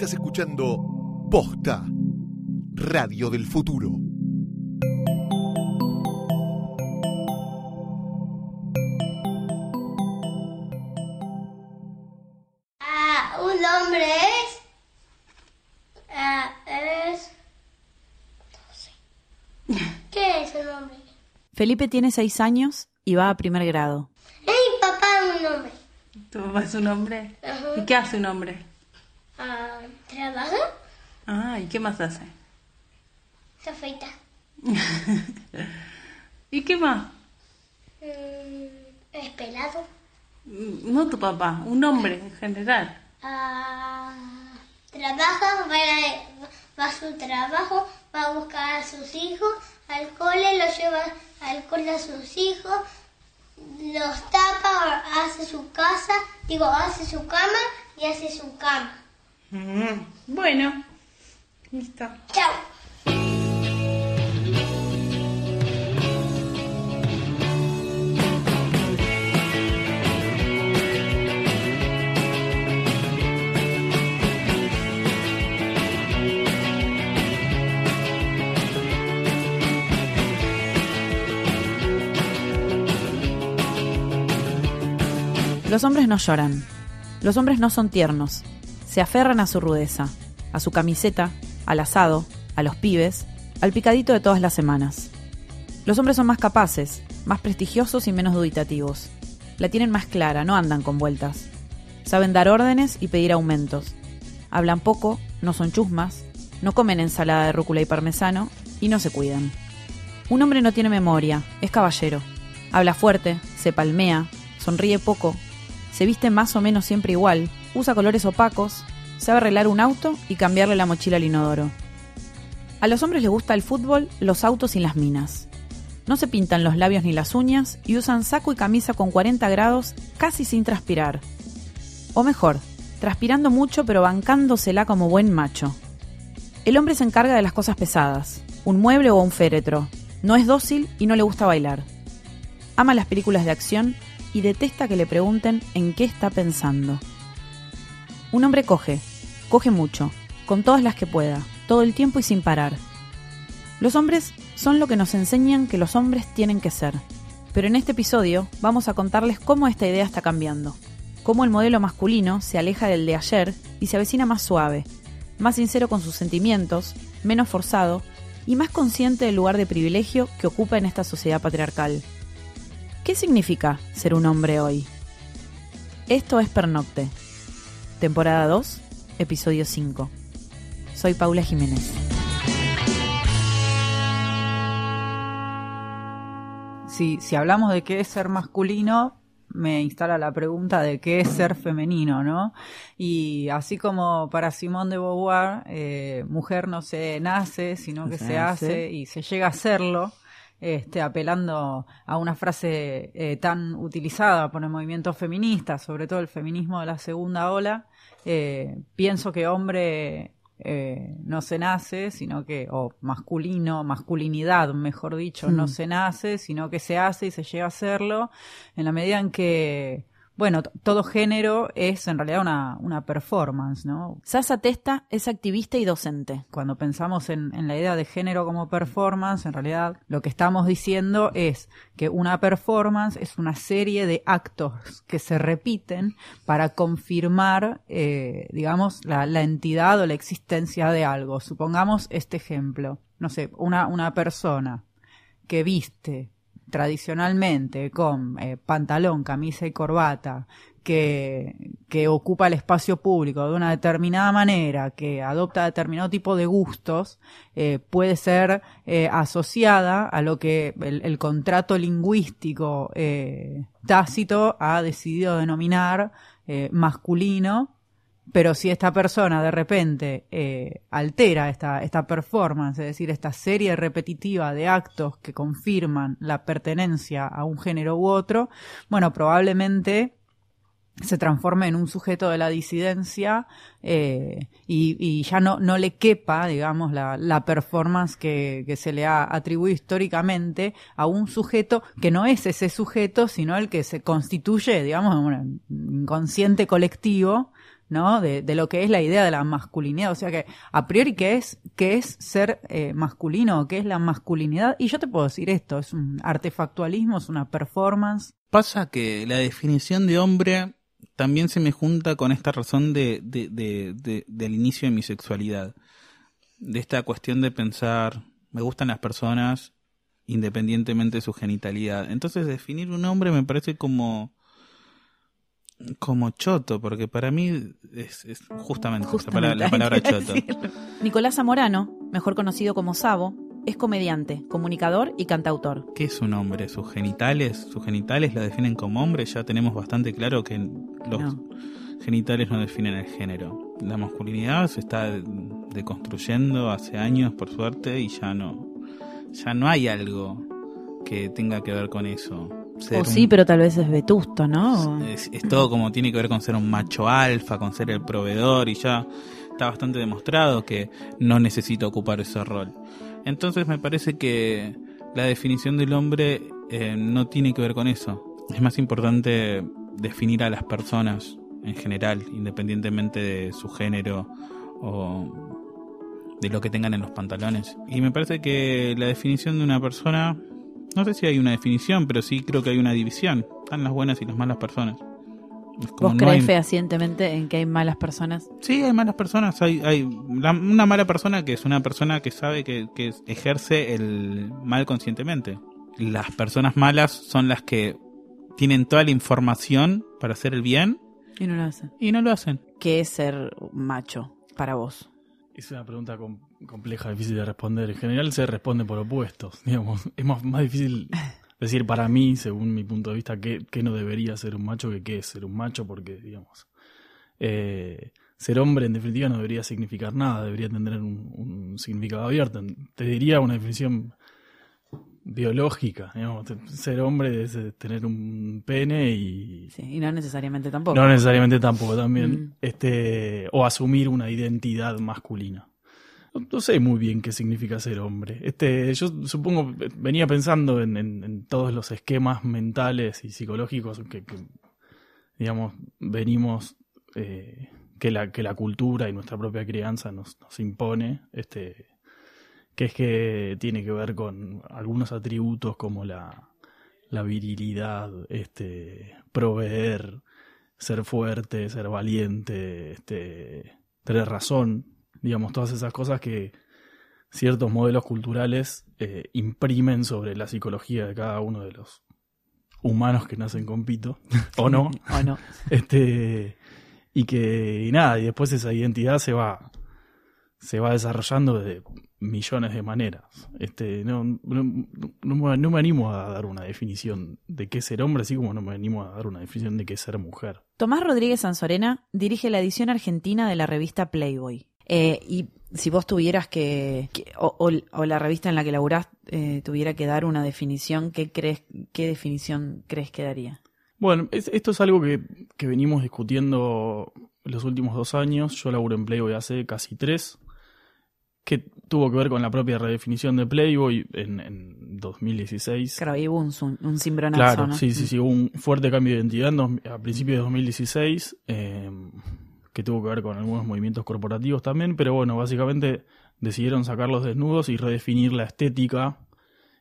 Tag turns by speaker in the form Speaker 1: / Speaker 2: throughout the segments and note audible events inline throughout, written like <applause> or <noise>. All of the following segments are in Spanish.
Speaker 1: Estás escuchando Posta, Radio del Futuro.
Speaker 2: Ah, un hombre es. Ah, es. No sé. ¿Qué es un hombre?
Speaker 3: Felipe tiene seis años y va a primer grado.
Speaker 2: Mi papá un hombre.
Speaker 4: ¿Tu papá es un hombre?
Speaker 2: Ajá.
Speaker 4: ¿Y qué hace un hombre?
Speaker 2: Ah, ¿Trabaja?
Speaker 4: Ah, ¿y qué más hace?
Speaker 2: Se afeita. <laughs>
Speaker 4: ¿Y qué más?
Speaker 2: Mm, es pelado.
Speaker 4: Mm, No tu papá, un hombre en general.
Speaker 2: Ah, trabaja, va a, va a su trabajo, va a buscar a sus hijos, al cole, los lleva al cole a sus hijos, los tapa, hace su casa, digo, hace su cama y hace su cama.
Speaker 4: Mm, Bueno, listo.
Speaker 2: Chao.
Speaker 3: Los hombres no lloran. Los hombres no son tiernos. Se aferran a su rudeza, a su camiseta, al asado, a los pibes, al picadito de todas las semanas. Los hombres son más capaces, más prestigiosos y menos dubitativos. La tienen más clara, no andan con vueltas. Saben dar órdenes y pedir aumentos. Hablan poco, no son chusmas, no comen ensalada de rúcula y parmesano y no se cuidan. Un hombre no tiene memoria, es caballero. Habla fuerte, se palmea, sonríe poco, se viste más o menos siempre igual, usa colores opacos, sabe arreglar un auto y cambiarle la mochila al inodoro. A los hombres les gusta el fútbol, los autos y las minas. No se pintan los labios ni las uñas y usan saco y camisa con 40 grados casi sin transpirar. O mejor, transpirando mucho pero bancándosela como buen macho. El hombre se encarga de las cosas pesadas, un mueble o un féretro. No es dócil y no le gusta bailar. Ama las películas de acción y detesta que le pregunten en qué está pensando. Un hombre coge, coge mucho, con todas las que pueda, todo el tiempo y sin parar. Los hombres son lo que nos enseñan que los hombres tienen que ser. Pero en este episodio vamos a contarles cómo esta idea está cambiando. Cómo el modelo masculino se aleja del de ayer y se avecina más suave, más sincero con sus sentimientos, menos forzado y más consciente del lugar de privilegio que ocupa en esta sociedad patriarcal. ¿Qué significa ser un hombre hoy? Esto es Pernocte, temporada 2, episodio 5. Soy Paula Jiménez.
Speaker 5: Si, si hablamos de qué es ser masculino, me instala la pregunta de qué es ser femenino, ¿no? Y así como para Simón de Beauvoir, eh, mujer no se nace, sino que
Speaker 3: Se
Speaker 5: se,
Speaker 3: hace.
Speaker 5: hace y se llega a serlo, este, apelando a una frase eh, tan utilizada por el movimiento feminista, sobre todo el feminismo de la segunda ola, eh, pienso que hombre eh, no se nace, sino que, o masculino, masculinidad, mejor dicho, no
Speaker 3: Mm.
Speaker 5: se nace, sino que se hace y se llega a hacerlo, en la medida en que, bueno, todo género es en realidad una, una performance, ¿no?
Speaker 3: Sasa Testa es activista y docente.
Speaker 5: Cuando pensamos en, en la idea de género como performance, en realidad lo que estamos diciendo es que una performance es una serie de actos que se repiten para confirmar, eh, digamos, la, la entidad o la existencia de algo. Supongamos este ejemplo. No sé, una, una persona que viste tradicionalmente con eh, pantalón, camisa y corbata, que, que ocupa el espacio público de una determinada manera, que adopta determinado tipo de gustos, eh, puede ser eh, asociada a lo que el, el contrato lingüístico tácito ha decidido denominar masculino, pero si esta persona de repente eh, altera esta, esta performance, es decir, esta serie repetitiva de actos que confirman la pertenencia a un género u otro, bueno, probablemente se transforme en un sujeto de la disidencia eh, y, ya no, no le quepa, digamos, la, la performance que, que se le ha atribuido históricamente a un sujeto que no es ese sujeto, sino el que se constituye, digamos, en un inconsciente colectivo ¿no? De, de lo que es la idea de la masculinidad. O sea que, a priori, ¿qué es, qué es ser eh, masculino? ¿Qué es la masculinidad? Y yo te puedo decir esto, es un artefactualismo, es una performance.
Speaker 6: Pasa que la definición de hombre también se me junta con esta razón de, de- de- de- del inicio de mi sexualidad. De esta cuestión de pensar, me gustan las personas independientemente de su genitalidad. Entonces definir un hombre me parece como como choto, porque para mí es, es justamente,
Speaker 3: Justamente,
Speaker 6: palabra- la palabra choto.
Speaker 3: Nicolás Zamorano, mejor conocido como Sabo, es comediante, comunicador y cantautor.
Speaker 6: ¿Qué es un hombre? ¿Sus genitales? ¿Sus genitales la definen como hombre? Ya tenemos bastante claro que los
Speaker 3: No.
Speaker 6: genitales no definen el género. La masculinidad se está deconstruyendo hace años, por suerte, y ya no, ya no hay algo que tenga que ver con eso. Ser
Speaker 3: O
Speaker 6: un-
Speaker 3: sí, pero tal vez es vetusto, ¿no?
Speaker 6: es, es todo como tiene que ver con ser un macho alfa, con ser el proveedor y ya está bastante demostrado que no necesita ocupar ese rol. Entonces me parece que la definición del hombre eh, no tiene que ver con eso. Es más importante definir a las personas en general, independientemente de su género o de lo que tengan en los pantalones. Y me parece que la definición de una persona, no sé si hay una definición, pero sí creo que hay una división. Están las buenas y las malas personas. Es como
Speaker 3: ¿Vos
Speaker 6: no
Speaker 3: crees
Speaker 6: hay-
Speaker 3: fehacientemente en que hay malas personas?
Speaker 6: Sí, hay malas personas. Hay, hay la- una mala persona que es una persona que sabe que, que ejerce el mal conscientemente. Las personas malas son las que tienen toda la información para hacer el bien
Speaker 3: Y no lo hacen.
Speaker 6: y no lo hacen.
Speaker 3: ¿Qué es ser macho para vos?
Speaker 7: Es una pregunta compleja, difícil de responder. En general se responde por opuestos. <laughs> Digamos, es más, más difícil decir para mí, según mi punto de vista, qué, qué no debería ser un macho que qué es ser un macho, porque, digamos, eh, ser hombre en definitiva no debería significar nada, debería tener un, un significado abierto. Te diría una definición biológica. Digamos, ser hombre es eh, tener un pene y
Speaker 3: Sí, y no necesariamente tampoco.
Speaker 7: no necesariamente tampoco también.
Speaker 3: Mm.
Speaker 7: Este, o asumir una identidad masculina. No, sé muy bien qué significa ser hombre. Este, yo supongo, venía pensando en, en- en todos los esquemas mentales y psicológicos que, que, digamos, venimos, eh, que, la, que la cultura y nuestra propia crianza nos, nos impone. Este, que es que tiene que ver con algunos atributos como la, la virilidad, este, proveer, ser fuerte, ser valiente, este, tener razón, digamos, todas esas cosas que ciertos modelos culturales eh, imprimen sobre la psicología de cada uno de los humanos que nacen con pito, o no, <laughs>
Speaker 3: O no.
Speaker 7: este, y que, y nada, y después esa identidad se va, se va desarrollando de millones de maneras. Este, no, no, no me, no me animo a dar una definición de qué es ser hombre, así como no me animo a dar una definición de qué es ser mujer.
Speaker 3: Tomás Rodríguez Sanzorena dirige la edición argentina de la revista Playboy. Eh, y si vos tuvieras que, que- o, o- o la revista en la que laburás eh, tuviera que dar una definición, ¿qué crees, qué definición crees que daría?
Speaker 7: Bueno, es- esto es algo que, que venimos discutiendo los últimos dos años. Yo laburo en Playboy hace casi tres, que tuvo que ver con la propia redefinición de Playboy en, en 2016.
Speaker 3: Claro, ahí hubo un, un cimbronazo,
Speaker 7: Claro,
Speaker 3: ¿no?
Speaker 7: sí, sí, sí, hubo un fuerte cambio de identidad en dos- a principios de 2016, eh, que tuvo que ver con algunos movimientos corporativos también, pero bueno, básicamente decidieron sacar los desnudos y redefinir la estética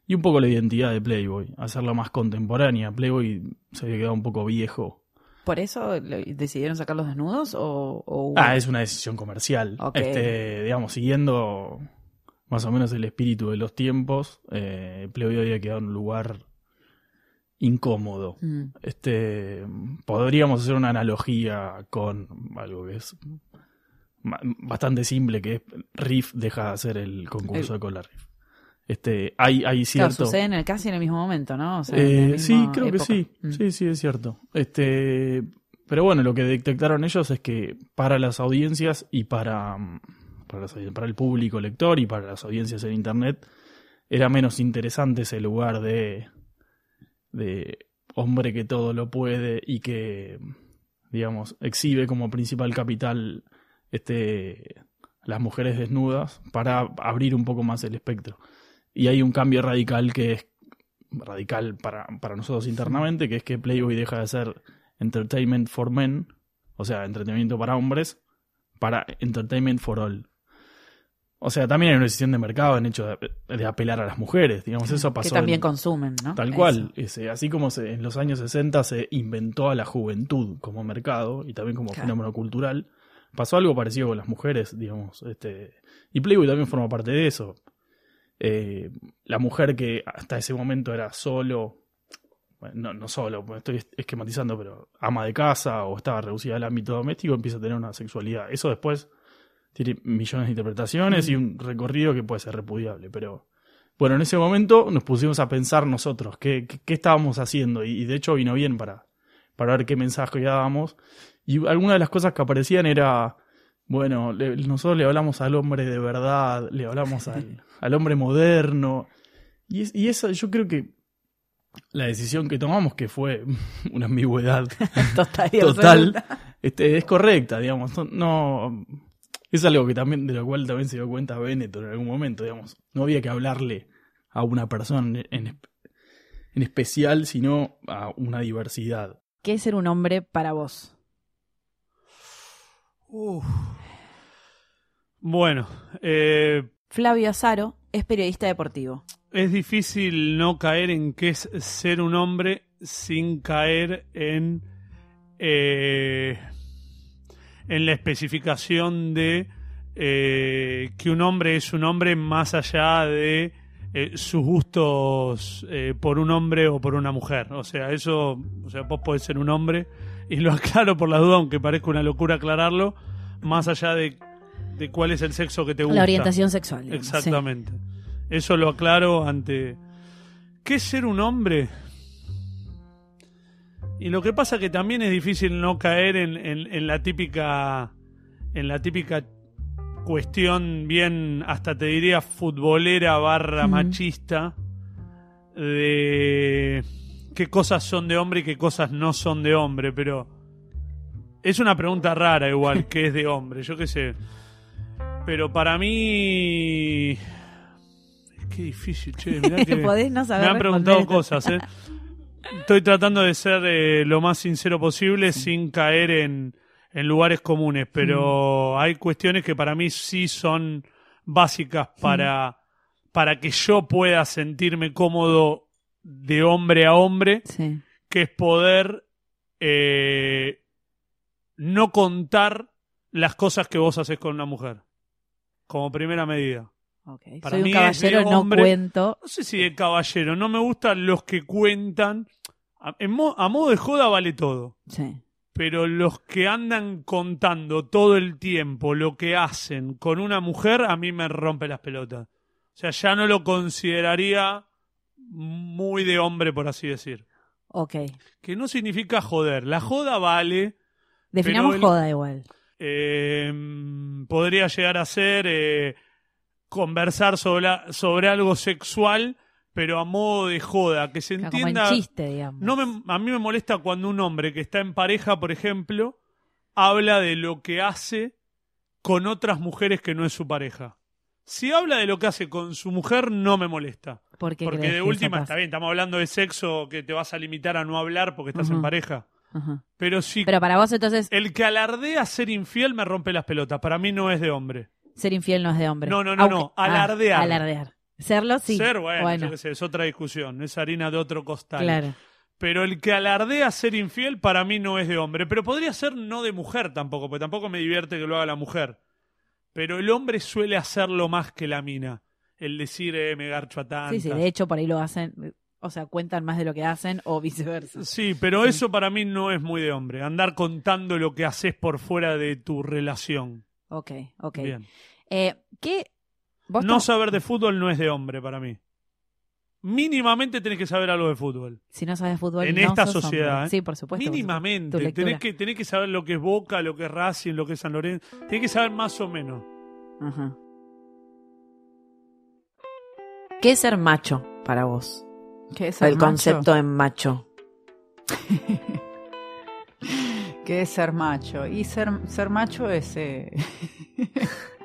Speaker 7: y un poco la identidad de Playboy, hacerla más contemporánea. Playboy se había quedado un poco viejo.
Speaker 3: ¿Por eso decidieron sacar los desnudos o,
Speaker 7: Ah, es una decisión comercial. Este, digamos, siguiendo más o menos el espíritu de los tiempos, eh, Playboy había quedado en un lugar incómodo.
Speaker 3: Mm.
Speaker 7: Este, podríamos hacer una analogía con algo que es bastante simple, que es Riff deja de hacer el concurso de cola Riff. Este, hay, hay
Speaker 3: Claro,
Speaker 7: cierto...
Speaker 3: sucede en el, casi en el mismo momento, ¿no? O sea, en
Speaker 7: Eh,
Speaker 3: la
Speaker 7: sí, creo que sí.
Speaker 3: Mm.
Speaker 7: Sí, sí, es cierto. Este, pero bueno, lo que detectaron ellos es que para las audiencias y para, mm, para, las para el público lector y para las audiencias en Internet era menos interesante ese lugar de, de hombre que todo lo puede y que, digamos, exhibe como principal capital este, las mujeres desnudas para abrir un poco más el espectro. Y hay un cambio radical que es radical para, para nosotros internamente, que es que Playboy deja de ser entertainment for men O sea, entretenimiento para hombres, para entertainment for all. O sea, también hay una decisión de mercado en hecho de, de apelar a las mujeres, digamos, eso pasó.
Speaker 3: Que también
Speaker 7: en-
Speaker 3: consumen, ¿no?
Speaker 7: Tal cual. Ese, así como se, en los años 60 se inventó a la juventud como mercado y también como
Speaker 3: Claro.
Speaker 7: fenómeno cultural, pasó algo parecido con las mujeres, digamos. Este, y Playboy también forma parte de eso. Eh, la mujer que hasta ese momento era solo, bueno, no, no solo, estoy esquematizando, pero ama de casa o estaba reducida al ámbito doméstico, empieza a tener una sexualidad. Eso después tiene millones de interpretaciones y un recorrido que puede ser repudiable, pero bueno, en ese momento nos pusimos a pensar nosotros qué, qué, qué estábamos haciendo y, y de hecho vino bien para, para ver qué mensaje dábamos. Y algunas de las cosas que aparecían era, bueno, le- nosotros le hablamos al hombre de verdad, le hablamos al, <laughs> al hombre moderno. Y, es- y esa yo creo que la decisión que tomamos, que fue <laughs> una ambigüedad <laughs>
Speaker 3: Total.
Speaker 7: total, este, es correcta, digamos. No- es algo que también, de lo cual también se dio cuenta Benetton en algún momento, digamos. No había que hablarle a una persona en, en, especial, sino a una diversidad.
Speaker 3: ¿Qué es ser un hombre para vos?
Speaker 8: Uf. Bueno, eh,
Speaker 3: Flavio Azaro es periodista deportivo.
Speaker 8: es difícil no caer en qué es ser un hombre sin caer en eh, en la especificación de eh, que un hombre es un hombre más allá de eh, sus gustos eh, por un hombre o por una mujer. O sea, eso, o sea, vos podés ser un hombre y lo aclaro por la duda, aunque parezca una locura aclararlo, más allá de, de cuál es el sexo que te gusta.
Speaker 3: La orientación sexual. digamos, sí.
Speaker 8: Exactamente. Eso lo aclaro ante... ¿Qué es ser un hombre? Y lo que pasa que también es difícil no caer en, en- en la típica... En la típica cuestión bien, hasta te diría, futbolera barra machista de qué cosas son de hombre y qué cosas no son de hombre, pero es una pregunta rara igual, <laughs> que es de hombre, yo qué sé. Pero para mí... Que difícil, che, mirá <laughs> que...
Speaker 3: Podés no saber
Speaker 8: Me han preguntado cosas, ¿eh? <laughs> Estoy tratando de ser eh, lo más sincero posible sin caer en, en lugares comunes, pero
Speaker 3: Mm.
Speaker 8: hay cuestiones que para mí sí son básicas para, para que yo pueda sentirme cómodo de hombre a hombre, que es poder eh, no contar las cosas que vos haces con una mujer, como primera medida. Para
Speaker 3: Soy un
Speaker 8: mí es de
Speaker 3: caballero, no cuento.
Speaker 8: No sé si de caballero, no me gustan los que cuentan. A, en mo- a modo de joda vale todo.
Speaker 3: Sí.
Speaker 8: Pero los que andan contando todo el tiempo lo que hacen con una mujer, a mí me rompe las pelotas. O sea, ya no lo consideraría muy de hombre, por así decir.
Speaker 3: Ok.
Speaker 8: Que no significa joder. La joda vale.
Speaker 3: Definamos
Speaker 8: el-
Speaker 3: joda igual.
Speaker 8: eh, podría llegar a ser eh, conversar sobre, sobre algo sexual, pero a modo de joda, que se
Speaker 3: Como en
Speaker 8: entienda.
Speaker 3: chiste, digamos.
Speaker 8: No me- a mí me molesta cuando un hombre que está en pareja, por ejemplo, habla de lo que hace con otras mujeres que no es su pareja. Si habla de lo que hace con su mujer, no me molesta.
Speaker 3: ¿Por qué
Speaker 8: Porque de última, está bien, estamos hablando de sexo que te vas a limitar a no hablar porque estás en pareja. Pero si
Speaker 3: Pero para vos entonces
Speaker 8: el que alardea ser infiel me rompe las pelotas. Para mí no es de hombre.
Speaker 3: Ser infiel no es de hombre.
Speaker 8: No, no, no,
Speaker 3: Aunque-
Speaker 8: no,
Speaker 3: ah,
Speaker 8: alardear.
Speaker 3: alardear. Serlo sí.
Speaker 8: Ser, bueno,
Speaker 3: Bueno,
Speaker 8: yo qué sé, es otra discusión. Es harina de otro costal.
Speaker 3: claro.
Speaker 8: Pero el que alardea ser infiel para mí no es de hombre. Pero podría ser no de mujer tampoco, porque tampoco me divierte que lo haga la mujer. Pero el hombre suele hacerlo más que la mina. El decir, eh, me garcho a tantas.
Speaker 3: Sí, sí, de hecho por ahí lo hacen, o sea, cuentan más de lo que hacen o viceversa.
Speaker 8: Sí, pero eso para mí no es muy de hombre. Andar contando lo que haces por fuera de tu relación.
Speaker 3: Ok, ok.
Speaker 8: Bien.
Speaker 3: Eh, ¿Qué? ¿Vos
Speaker 8: No saber de fútbol no es de hombre para mí. Mínimamente tenés que saber algo de fútbol.
Speaker 3: Si no sabes fútbol,
Speaker 8: En
Speaker 3: no
Speaker 8: esta
Speaker 3: sos
Speaker 8: sociedad. ¿eh?
Speaker 3: Sí, por supuesto. por
Speaker 8: Mínimamente.
Speaker 3: supuesto. Tu
Speaker 8: Tenés que, tenés que saber lo que es Boca, lo que es Racing, lo que es San Lorenzo. Tenés que saber más o menos.
Speaker 3: Ajá. ¿Qué es ser macho para vos?
Speaker 5: ¿Qué es ser
Speaker 3: El
Speaker 5: macho?
Speaker 3: concepto en macho. <laughs>
Speaker 5: ¿Qué es ser macho? Y ser, ser macho es. eh, <laughs>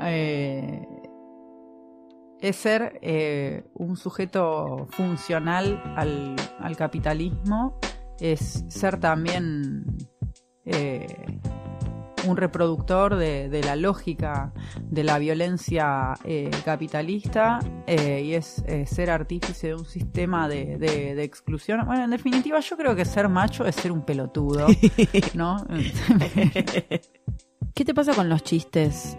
Speaker 5: eh, es ser eh, un sujeto funcional al, al capitalismo, es ser también eh, un reproductor de, de la lógica de la violencia eh, capitalista eh, y es eh, ser artífice de un sistema de, de- de exclusión. Bueno, en definitiva, yo creo que ser macho es ser un pelotudo, <laughs> ¿no? <laughs> <laughs>
Speaker 3: ¿Qué te pasa con los chistes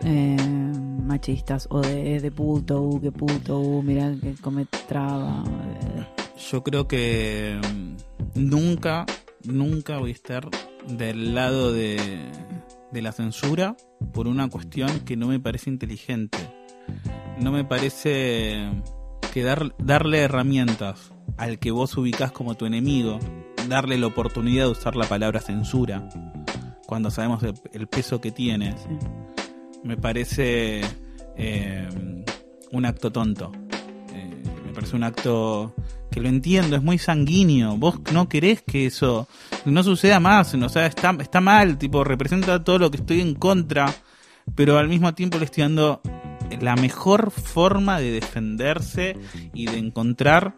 Speaker 3: machistas? O de, de puto, uh, qué puto, uh, mirá que come traba. eh.
Speaker 6: Yo creo que mm, nunca, nunca voy a estar del lado de, de la censura por una cuestión que no me parece inteligente. No me parece que dar, darle herramientas al que vos ubicás como tu enemigo, darle la oportunidad de usar la palabra censura, cuando sabemos el, el peso que tiene, me parece eh, un acto tonto. Eh, me parece un acto que lo entiendo, es muy sanguíneo. Vos no querés que eso no suceda más, o sea, está, está mal, tipo, representa todo lo que estoy en contra, pero al mismo tiempo le estoy dando la mejor forma de defenderse y de encontrar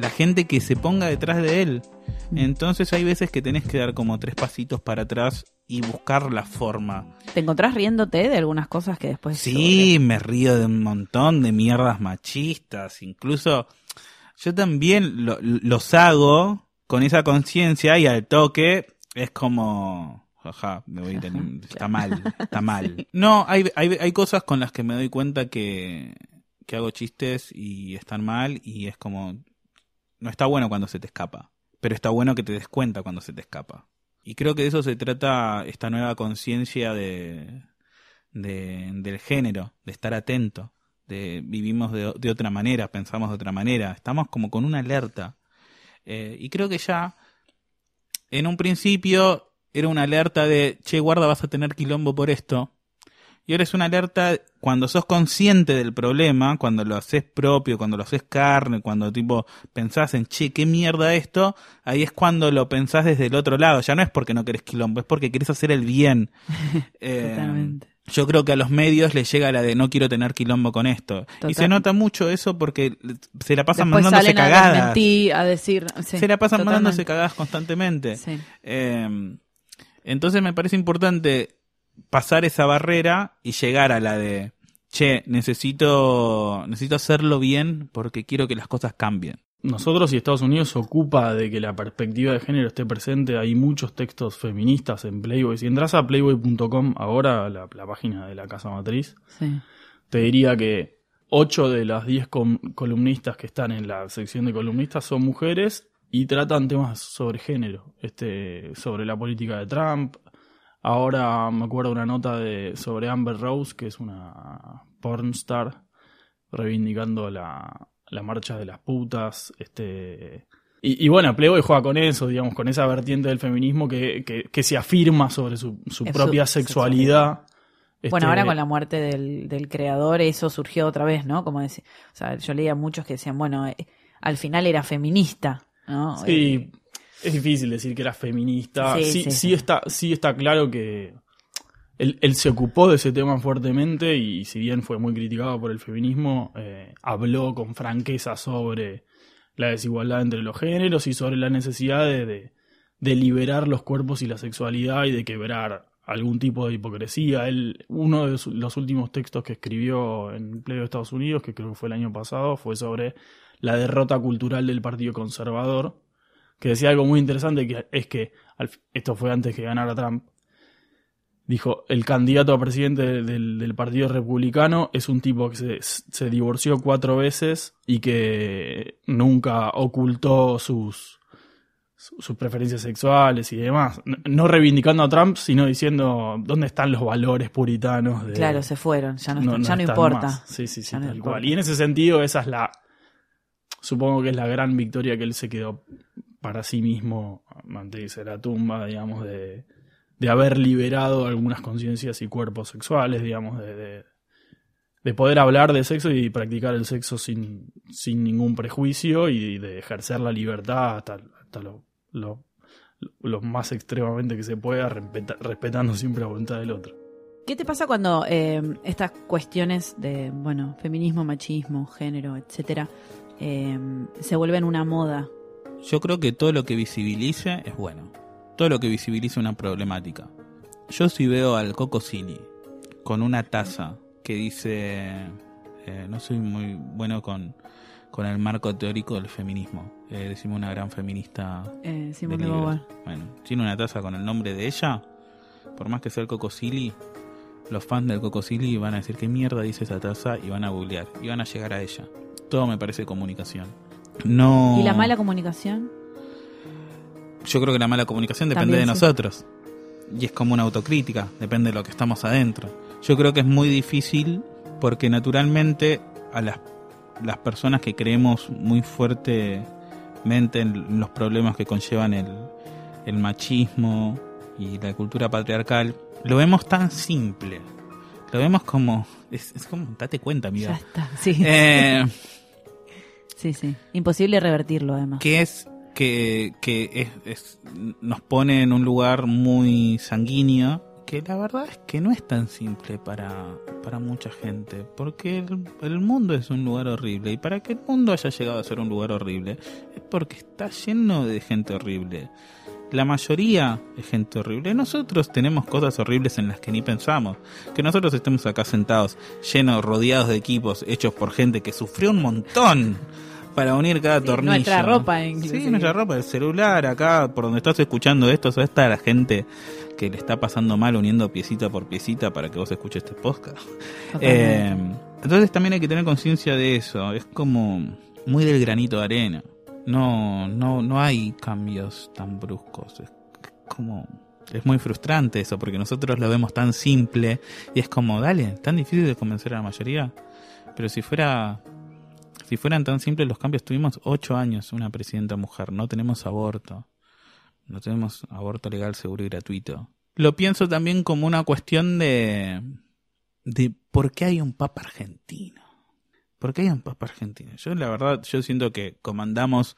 Speaker 6: la gente que se ponga detrás de él. Entonces hay veces que tenés que dar como tres pasitos para atrás y buscar la forma.
Speaker 3: ¿Te encontrás riéndote de algunas cosas que después...
Speaker 6: Sí, me río de un montón de mierdas machistas. Incluso yo también lo- los hago con esa conciencia y al toque es como... Jaja, me voy teniendo- <laughs> está mal, está mal. <laughs> No, hay, hay, hay cosas con las que me doy cuenta que, que hago chistes y están mal y es como... No está bueno cuando se te escapa, pero está bueno que te des cuenta cuando se te escapa. Y creo que de eso se trata esta nueva conciencia de, de- del género, de estar atento, de vivimos de, de otra manera, pensamos de otra manera, estamos como con una alerta. Eh, y creo que ya, en un principio, era una alerta de, che, guarda, vas a tener quilombo por esto. Y ahora es una alerta cuando sos consciente del problema, cuando lo haces propio, cuando lo haces carne, cuando tipo pensás en, che, qué mierda esto, ahí es cuando lo pensás desde el otro lado. Ya no es porque no querés quilombo, es porque querés hacer el bien. <laughs> Eh,
Speaker 3: Totalmente.
Speaker 6: yo creo que a los medios les llega la de no quiero tener quilombo con esto. Y se nota mucho eso porque se la pasan
Speaker 3: Después
Speaker 6: mandándose
Speaker 3: a
Speaker 6: cagadas.
Speaker 3: desmentir, a decir... sí,
Speaker 6: se la pasan
Speaker 3: totalmente.
Speaker 6: mandándose cagadas constantemente.
Speaker 3: Sí.
Speaker 6: Eh, entonces me parece importante pasar esa barrera y llegar a la de, che, necesito, necesito hacerlo bien porque quiero que las cosas cambien.
Speaker 7: Nosotros y Estados Unidos se ocupa de que la perspectiva de género esté presente. Hay muchos textos feministas en Playboy. Si entras a playboy.com ahora, la, la página de la casa matriz,
Speaker 3: Sí.
Speaker 7: te diría que 8 de las 10 com- columnistas que están en la sección de columnistas son mujeres y tratan temas sobre género, este, sobre la política de Trump. Ahora me acuerdo una nota de, sobre Amber Rose, que es una pornstar, reivindicando la, la marcha de las putas. Este, y, y bueno, Playboy juega con eso, digamos, con esa vertiente del feminismo que, que, que se afirma sobre su, su propia
Speaker 3: su
Speaker 7: sexualidad.
Speaker 3: Bueno,
Speaker 7: Este,
Speaker 3: ahora con la muerte del, del creador eso surgió otra vez, ¿no? Como decir, o sea, yo leía muchos que decían, bueno, eh, al final era feminista, ¿no? Eh,
Speaker 7: Sí, es difícil decir que era feminista.
Speaker 3: Sí,
Speaker 7: Sí,
Speaker 3: sí,
Speaker 7: sí, está, sí está claro que él, él se ocupó de ese tema fuertemente y si bien fue muy criticado por el feminismo, eh, habló con franqueza sobre la desigualdad entre los géneros y sobre la necesidad de, de- de liberar los cuerpos y la sexualidad y de quebrar algún tipo de hipocresía. Él, uno de los últimos textos que escribió en Pleo de Estados Unidos, que creo que fue el año pasado, fue sobre la derrota cultural del Partido Conservador, que decía algo muy interesante, que es que, esto fue antes que ganara Trump, dijo, el candidato a presidente del, del Partido Republicano es un tipo que se, se divorció cuatro veces y que nunca ocultó sus, su- sus preferencias sexuales y demás. No, reivindicando a Trump, sino diciendo dónde están los valores puritanos de,
Speaker 3: Claro, se fueron, ya no,
Speaker 7: no,
Speaker 3: ya no importa.
Speaker 7: más. Sí, sí, sí, tal
Speaker 3: importa.
Speaker 7: cual. Y en ese sentido, esa es la. Supongo que es la gran victoria que él se quedó para sí mismo ante dice la tumba, digamos, de, de haber liberado algunas conciencias y cuerpos sexuales, digamos, de, de, de poder hablar de sexo y practicar el sexo sin, sin ningún prejuicio y de ejercer la libertad hasta, hasta lo, lo, más extremamente que se pueda, respeta- respetando siempre la voluntad del otro.
Speaker 3: ¿Qué te pasa cuando eh, estas cuestiones de, bueno, feminismo, machismo, género, etcétera, eh, se vuelven una moda?
Speaker 6: Yo creo que todo lo que visibilice es bueno. Todo lo que visibilice una problemática. Yo si veo al Coco Silly con una taza que dice, eh, no soy muy bueno con, con el marco teórico del feminismo, eh, decimos una gran feminista
Speaker 3: Eh, Simone de
Speaker 6: libros.
Speaker 3: Beauvoir.
Speaker 6: Bueno, tiene una taza con el nombre de ella, por más que sea el Coco Silly, los fans del Coco Silly van a decir qué mierda dice esa taza y van a googlear y van a llegar a ella. Todo me parece comunicación. No.
Speaker 3: ¿Y la mala comunicación?
Speaker 6: Yo creo que la mala comunicación depende
Speaker 3: También
Speaker 6: de
Speaker 3: sí.
Speaker 6: nosotros. Y es como una autocrítica, depende de lo que estamos adentro. Yo creo que es muy difícil porque naturalmente a las, las personas que creemos muy fuertemente en los problemas que conllevan el, el machismo y la cultura patriarcal, lo vemos tan simple. Lo vemos como... Es, es como, date cuenta,
Speaker 3: Ya
Speaker 6: amiga.
Speaker 3: está. Sí.
Speaker 6: Eh, <laughs>
Speaker 3: sí, sí. Imposible revertirlo, además.
Speaker 6: que es que, que es, es- nos pone en un lugar muy sanguíneo que la verdad es que no es tan simple para, para mucha gente porque el, el mundo es un lugar horrible y para que el mundo haya llegado a ser un lugar horrible es porque está lleno de gente horrible la mayoría es gente horrible. Nosotros tenemos cosas horribles en las que ni pensamos. Que nosotros estemos acá sentados, llenos, rodeados de equipos hechos por gente que sufrió un montón para unir cada
Speaker 3: Sí,
Speaker 6: tornillo.
Speaker 3: nuestra ropa, inclusive.
Speaker 6: Sí, nuestra ropa, el celular, acá, por donde estás escuchando esto, ¿sabes? Está la gente que le está pasando mal uniendo piecita por piecita para que vos escuches este podcast. Eh, entonces también hay que tener conciencia de eso. Es como muy del granito de arena. No, no, no hay cambios tan bruscos. Es como es muy frustrante eso porque nosotros lo vemos tan simple y es como, dale, tan difícil de convencer a la mayoría. Pero si fuera, si fueran tan simples los cambios, tuvimos ocho años una presidenta mujer, no tenemos aborto, no tenemos aborto legal, seguro y gratuito. Lo pienso también como una cuestión de, de por qué hay un papa argentino. ¿Por qué hay un papa argentino? Yo la verdad, yo siento que comandamos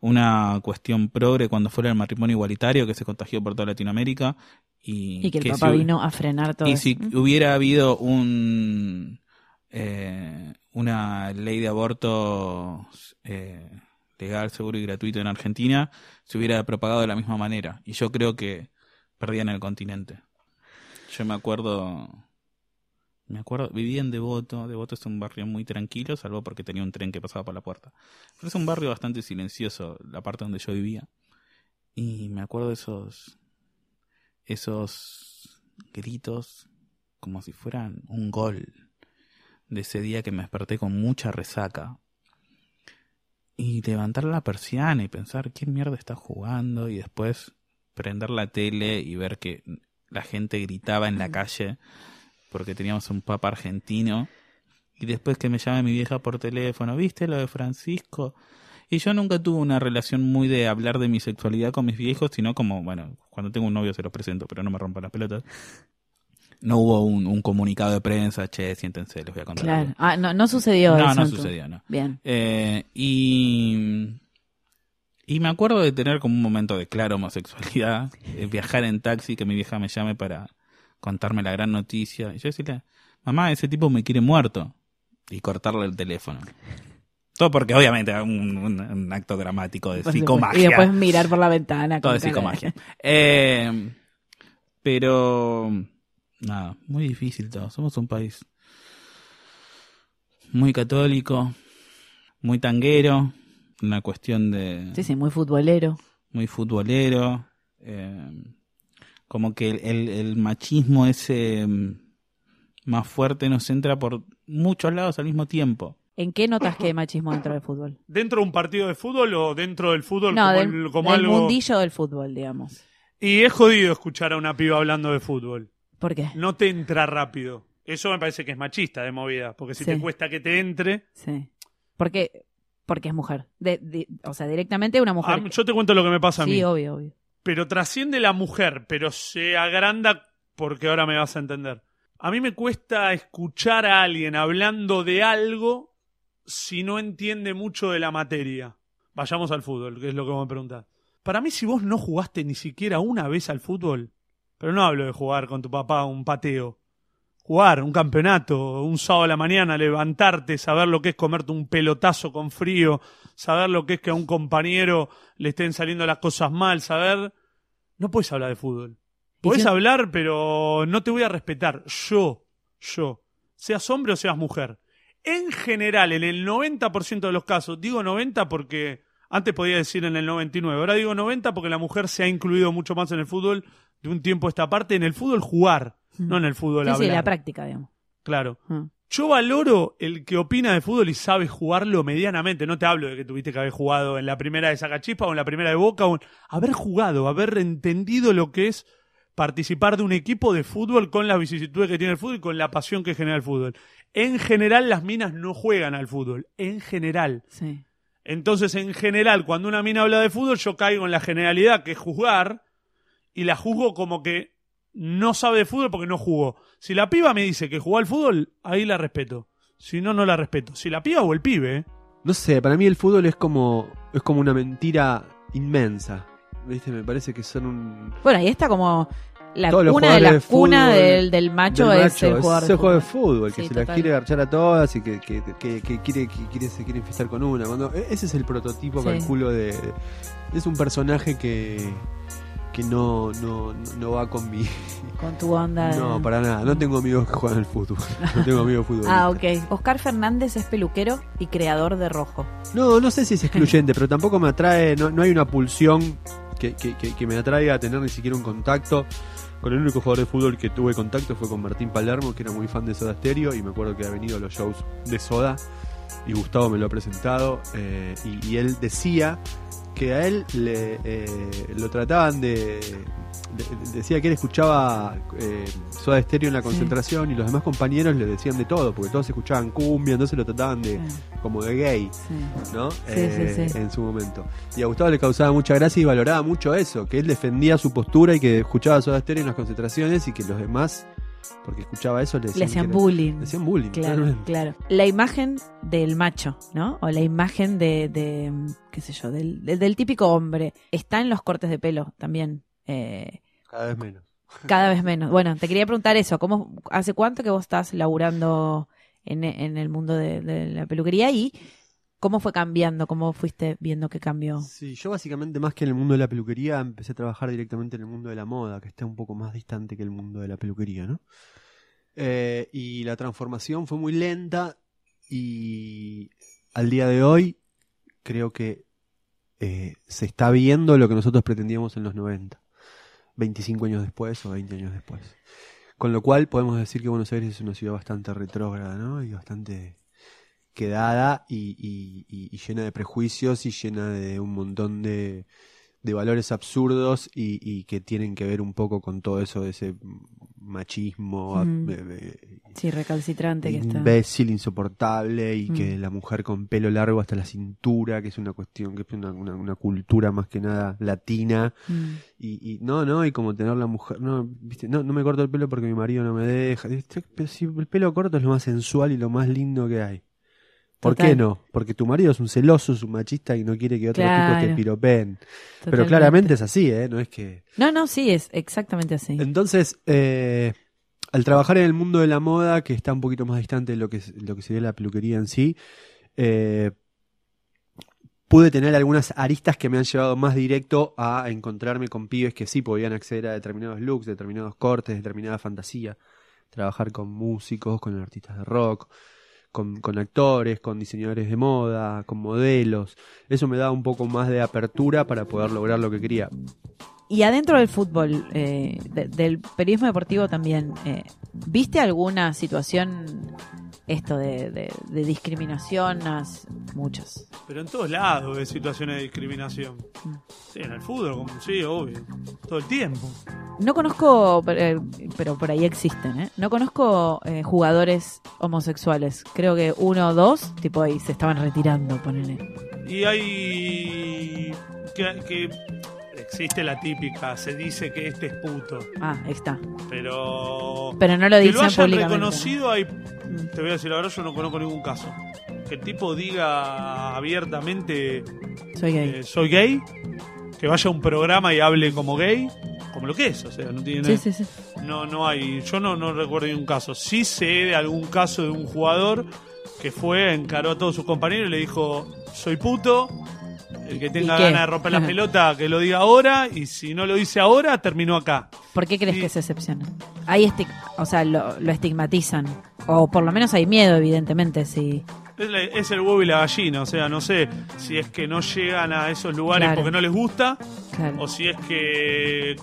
Speaker 6: una cuestión progre cuando fuera el matrimonio igualitario que se contagió por toda Latinoamérica y,
Speaker 3: y que el
Speaker 6: si
Speaker 3: papá
Speaker 6: hu-
Speaker 3: vino a frenar todo
Speaker 6: y
Speaker 3: eso.
Speaker 6: si hubiera habido un eh, una ley de aborto eh, legal, seguro y gratuito en Argentina, se hubiera propagado de la misma manera. Y yo creo que perdían el continente. Yo me acuerdo, me acuerdo, vivía en Devoto. Devoto es un barrio muy tranquilo, salvo porque tenía un tren que pasaba por la puerta. Pero es un barrio bastante silencioso, la parte donde yo vivía. Y me acuerdo de esos, esos gritos como si fueran un gol de ese día que me desperté con mucha resaca. Y levantar la persiana y pensar quién mierda está jugando y después prender la tele y ver que la gente gritaba en la calle porque teníamos un papa argentino. Y después que me llame mi vieja por teléfono, ¿viste lo de Francisco? Y yo nunca tuve una relación muy de hablar de mi sexualidad con mis viejos, sino como, bueno, cuando tengo un novio se los presento, pero no me rompan las pelotas. No hubo un, un comunicado de prensa, che, siéntense, les voy a contar.
Speaker 3: Claro.
Speaker 6: algo.
Speaker 3: Ah, no, no sucedió
Speaker 6: No,
Speaker 3: eso.
Speaker 6: no sucedió, no.
Speaker 3: Bien.
Speaker 6: Eh, y, y me acuerdo de tener como un momento de clara homosexualidad, eh, viajar en taxi, que mi vieja me llame para contarme la gran noticia. Y yo decirle, mamá, ese tipo me quiere muerto. Y cortarle el teléfono. Todo porque obviamente un, un- un acto dramático de
Speaker 3: supuesto.
Speaker 6: psicomagia.
Speaker 3: Y después mirar por la ventana.
Speaker 6: Todo de psicomagia. <laughs> Eh, pero, nada, muy difícil todo. Somos un país muy católico, muy tanguero, una cuestión de
Speaker 3: Sí, sí, muy futbolero.
Speaker 6: muy futbolero. eh, como que el, el- el machismo ese mm, más fuerte nos entra por muchos lados al mismo tiempo.
Speaker 3: ¿En qué notas que hay machismo dentro del fútbol? <laughs>
Speaker 8: ¿Dentro de un partido de fútbol o dentro del fútbol
Speaker 3: No,
Speaker 8: como,
Speaker 3: del,
Speaker 8: el- como
Speaker 3: del
Speaker 8: algo?
Speaker 3: mundillo del fútbol, digamos.
Speaker 8: Y es jodido escuchar a una piba hablando de fútbol.
Speaker 3: ¿Por qué?
Speaker 8: No te entra rápido. Eso me parece que es machista de movida, porque si
Speaker 3: Sí.
Speaker 8: te cuesta que te entre...
Speaker 3: Sí. Porque, porque es mujer. De- de- o sea, directamente una mujer.
Speaker 8: Ah, yo te cuento lo que me pasa a mí.
Speaker 3: sí, obvio, obvio.
Speaker 8: Pero trasciende la mujer, pero se agranda porque ahora me vas a entender. A mí me cuesta escuchar a alguien hablando de algo si no entiende mucho de la materia. Vayamos al fútbol, que es lo que vos me preguntás. Para mí, si vos no jugaste ni siquiera una vez al fútbol, pero no hablo de jugar con tu papá un pateo, jugar un campeonato, un sábado a la mañana, levantarte, saber lo que es comerte un pelotazo con frío, saber lo que es que a un compañero le estén saliendo las cosas mal, saber... No puedes hablar de fútbol. Podés hablar, pero no te voy a respetar. Yo, yo, seas hombre o seas mujer. En general, en el 90% de los casos, digo 90 porque antes podía decir en el 99, ahora digo 90 porque la mujer se ha incluido mucho más en el fútbol de un tiempo a esta parte, en el fútbol jugar, no en el fútbol
Speaker 3: Sí, la práctica, digamos.
Speaker 8: Claro.
Speaker 3: Mm.
Speaker 8: Yo valoro el que opina de fútbol y sabe jugarlo medianamente. No te hablo de que tuviste que haber jugado en la primera de Sacachispa o en la primera de Boca. O en- Haber jugado, haber entendido lo que es participar de un equipo de fútbol con las vicisitudes que tiene el fútbol y con la pasión que genera el fútbol. En general, las minas no juegan al fútbol. En general.
Speaker 3: Sí.
Speaker 8: Entonces, en general, cuando una mina habla de fútbol, yo caigo en la generalidad que es juzgar y la juzgo como que no sabe de fútbol porque no jugó. Si la piba me dice que jugó al fútbol, ahí la respeto. Si no, no la respeto. Si la piba o el pibe, ¿eh?
Speaker 9: No sé, para mí el fútbol es como, es como una mentira inmensa. ¿Viste? Me parece que son un.
Speaker 3: Bueno, ahí está como la cuna de la
Speaker 9: de fútbol,
Speaker 3: cuna del, del macho
Speaker 9: del
Speaker 3: es el jugador
Speaker 9: es
Speaker 3: de
Speaker 9: el juego de
Speaker 3: fútbol.
Speaker 9: que
Speaker 3: Sí,
Speaker 9: se las quiere garchar a todas y que, que, que- que quiere, se quiere enfiestar con una. Cuando, e- ese es el prototipo,
Speaker 3: Sí.
Speaker 9: calculo, de. Es un personaje que. Que no, no, no va con mi. <laughs>
Speaker 3: Con tu onda. de-
Speaker 9: No, para nada. No tengo amigos que juegan al fútbol. No tengo amigos de <laughs> fútbol.
Speaker 3: Ah, ok. Oscar Fernández es peluquero y creador de Rojo.
Speaker 9: No, no sé si es excluyente, pero tampoco me atrae, no, no hay una pulsión que, que- que- que me atraiga a tener ni siquiera un contacto. Con el único jugador de fútbol que tuve contacto fue con Martín Palermo, que era muy fan de Soda Stereo, y me acuerdo que ha venido a los shows de Soda, y Gustavo me lo ha presentado, eh, y, y él decía que a él le, eh, lo trataban de, de- Decía que él escuchaba eh, Soda Stereo en la concentración y los demás compañeros le decían de todo, porque todos escuchaban cumbia, entonces lo trataban de como de gay.
Speaker 3: Sí.
Speaker 9: ¿no?
Speaker 3: Sí,
Speaker 9: Eh,
Speaker 3: sí, sí.
Speaker 9: En su momento. Y a Gustavo le causaba mucha gracia y valoraba mucho eso, que él defendía su postura y que escuchaba Soda Stereo en las concentraciones y que los demás, porque escuchaba eso, le decían,
Speaker 3: Le hacían
Speaker 9: era-
Speaker 3: bullying.
Speaker 9: le hacían bullying,
Speaker 3: Claro, claro. La imagen del macho, ¿no? O la imagen de, de, qué sé yo, del, del, del típico hombre. Está en los cortes de pelo también. eh,
Speaker 9: Cada vez menos.
Speaker 3: cada vez menos. Bueno, te quería preguntar eso. ¿Cómo, ¿Hace cuánto que vos estás laburando en, en el mundo de, de la peluquería y cómo fue cambiando? ¿Cómo fuiste viendo que cambió?
Speaker 9: Sí, yo básicamente más que en el mundo de la peluquería empecé a trabajar directamente en el mundo de la moda, que está un poco más distante que el mundo de la peluquería, ¿no? Eh, y la transformación fue muy lenta y al día de hoy creo que eh, se está viendo lo que nosotros pretendíamos en los 90, 25 años después o 20 años después. Con lo cual podemos decir que Buenos Aires es una ciudad bastante retrógrada, ¿no? Y bastante quedada y, y- y- y llena de prejuicios y llena de un montón de, de valores absurdos y, y que tienen que ver un poco con todo eso de ese machismo
Speaker 3: Mm.
Speaker 9: eh, eh,
Speaker 3: Sí, recalcitrante que está.
Speaker 9: imbécil, insoportable y
Speaker 3: Mm.
Speaker 9: que la mujer con pelo largo hasta la cintura, que es una cuestión, que es una, una- una cultura más que nada latina
Speaker 3: Mm.
Speaker 9: y, y no, no, y como tener la mujer, no, viste, no, no me corto el pelo porque mi marido no me deja, pero si el pelo corto es lo más sensual y lo más lindo que hay. ¿Por
Speaker 3: Total.
Speaker 9: qué no? Porque tu marido es un celoso, es un machista y no quiere que otros tipos
Speaker 3: Claro.
Speaker 9: te piropeen. Pero claramente es así, ¿eh? No es que...
Speaker 3: No, no, sí, es exactamente así.
Speaker 9: Entonces, eh, al trabajar en el mundo de la moda, que está un poquito más distante de lo que, lo que sería la peluquería en sí, eh, pude tener algunas aristas que me han llevado más directo a encontrarme con pibes que sí podían acceder a determinados looks, determinados cortes, determinada fantasía. Trabajar con músicos, con artistas de rock, con, con actores, con diseñadores de moda, con modelos. Eso me daba un poco más de apertura para poder lograr lo que quería.
Speaker 3: Y adentro del fútbol, eh, de- del periodismo deportivo también, eh, ¿viste alguna situación, esto de, de- de discriminación? As- Muchas.
Speaker 8: Pero en todos lados hay situaciones de discriminación.
Speaker 3: Mm.
Speaker 8: Sí, en el fútbol, como, sí, obvio. Todo el tiempo.
Speaker 3: No conozco, eh, pero por ahí existen, ¿eh? No conozco eh, jugadores homosexuales. Creo que uno o dos, tipo ahí, se estaban retirando, ponele.
Speaker 8: Y hay. Que, que existe la típica, se dice que este es puto.
Speaker 3: Ah, ahí está.
Speaker 8: Pero.
Speaker 3: Pero no lo
Speaker 8: que
Speaker 3: dicen
Speaker 8: lo hayan reconocido, hay, te voy a decir la verdad, yo no conozco ningún caso. Que el tipo diga abiertamente
Speaker 3: Soy gay.
Speaker 8: eh, soy gay, que vaya a un programa y hable como gay, como lo que es, o sea, no tiene
Speaker 3: sí, sí, sí.
Speaker 8: no no hay, yo no no recuerdo ningún caso. Sí sé de algún caso de un jugador que fue, encaró a todos sus compañeros y le dijo, "Soy puto." El que tenga ganas de romper la pelota, que lo diga ahora, y si no lo dice ahora, terminó acá.
Speaker 3: ¿Por qué crees que se excepciona? Estig- o sea, lo, lo estigmatizan. O por lo menos hay miedo, evidentemente, sí.
Speaker 8: Es, la- es el huevo y la gallina, o sea, no sé si es que no llegan a esos lugares
Speaker 3: Claro.
Speaker 8: porque no les gusta,
Speaker 3: Claro.
Speaker 8: o si es que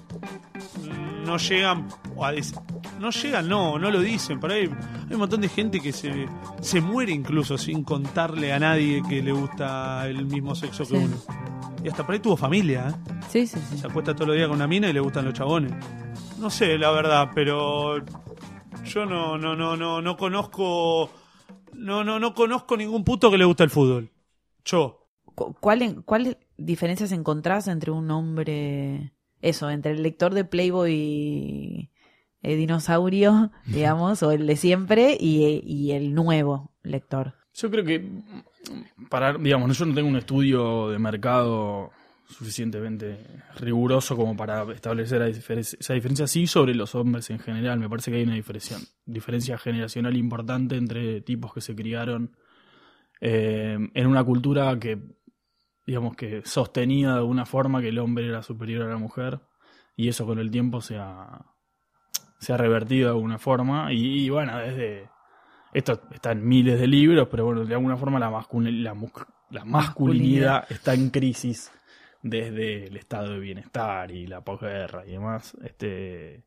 Speaker 8: no llegan o a dec- no llegan no no lo dicen por ahí hay un montón de gente que se, se muere incluso sin contarle a nadie que le gusta el mismo sexo que
Speaker 3: Sí.
Speaker 8: uno y hasta por ahí tuvo familia ¿eh?
Speaker 3: Sí, sí, sí.
Speaker 8: se acuesta todos los días con una mina y le gustan los chabones no sé la verdad pero yo no no no no no conozco no no no conozco ningún puto que le gusta el fútbol yo
Speaker 3: Cu- ¿Cuál, en- ¿Cuáles diferencias encontrás entre un hombre, eso, entre el lector de Playboy eh, dinosaurio, <laughs> digamos, o el de siempre, y, y el nuevo lector?
Speaker 7: Yo creo que, para, digamos, yo no tengo un estudio de mercado suficientemente riguroso como para establecer esa diferencia. Sí, sobre los hombres en general, me parece que hay una diferencia, diferencia generacional importante entre tipos que se criaron eh, en una cultura que, digamos, que sostenía de alguna forma que el hombre era superior a la mujer, y eso con el tiempo se ha, se ha revertido de alguna forma, y, y bueno, desde esto está en miles de libros, pero bueno, de alguna forma la, mascul- la, la masculinidad. está en crisis desde el estado de bienestar y la posguerra y demás. Este,